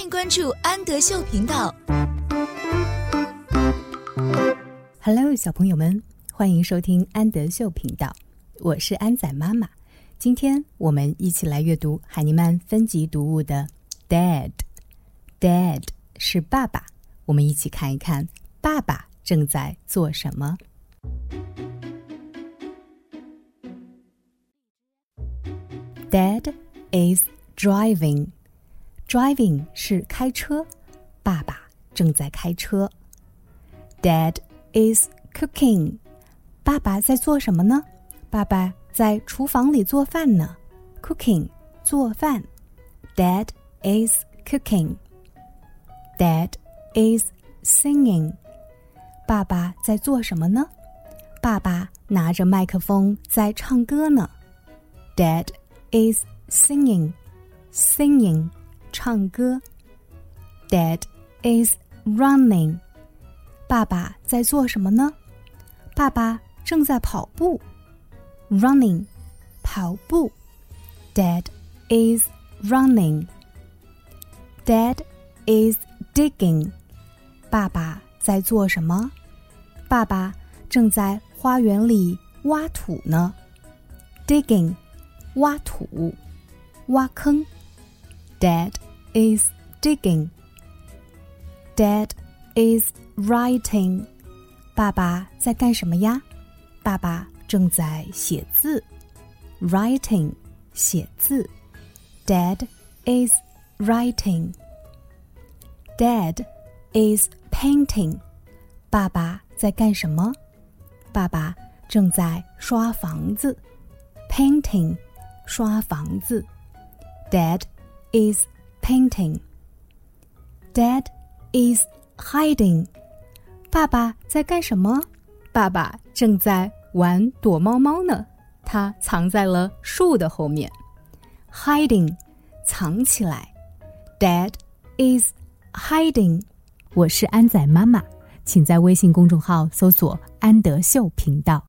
欢迎关注安德秀频道。Hello，小朋友们，欢迎收听安德秀频道，我是安仔妈妈。今天我们一起来阅读海尼曼分级读物的《Dad》，Dad 是爸爸。我们一起看一看爸爸正在做什么。Dad is driving. Driving 是开车，爸爸正在开车。Dad is cooking. 爸爸在做什么呢？爸爸在厨房里做饭呢。Cooking 做饭。Dad is cooking. Dad is singing. 爸爸在做什么呢？爸爸拿着麦克风在唱歌呢。Dad is singing, singing, 唱歌。Dad is running. 爸爸在做什么呢？爸爸正在跑步。Running, 跑步。Dad is running. Dad is digging. 爸爸在做什么？爸爸正在花园里挖土呢。Digging. 挖土，挖坑。Dad is digging. Dad is writing. 爸爸在干什么呀？爸爸正在写字。Writing，写字。Dad is writing. Dad is painting. 爸爸在干什么？爸爸正在刷房子。Painting。刷房子，Dad is painting. Dad is hiding. 爸爸在干什么？爸爸正在玩躲猫猫呢。他藏在了树的后面。Hiding，藏起来。Dad is hiding. 我是安仔妈妈，请在微信公众号搜索“安德秀频道”。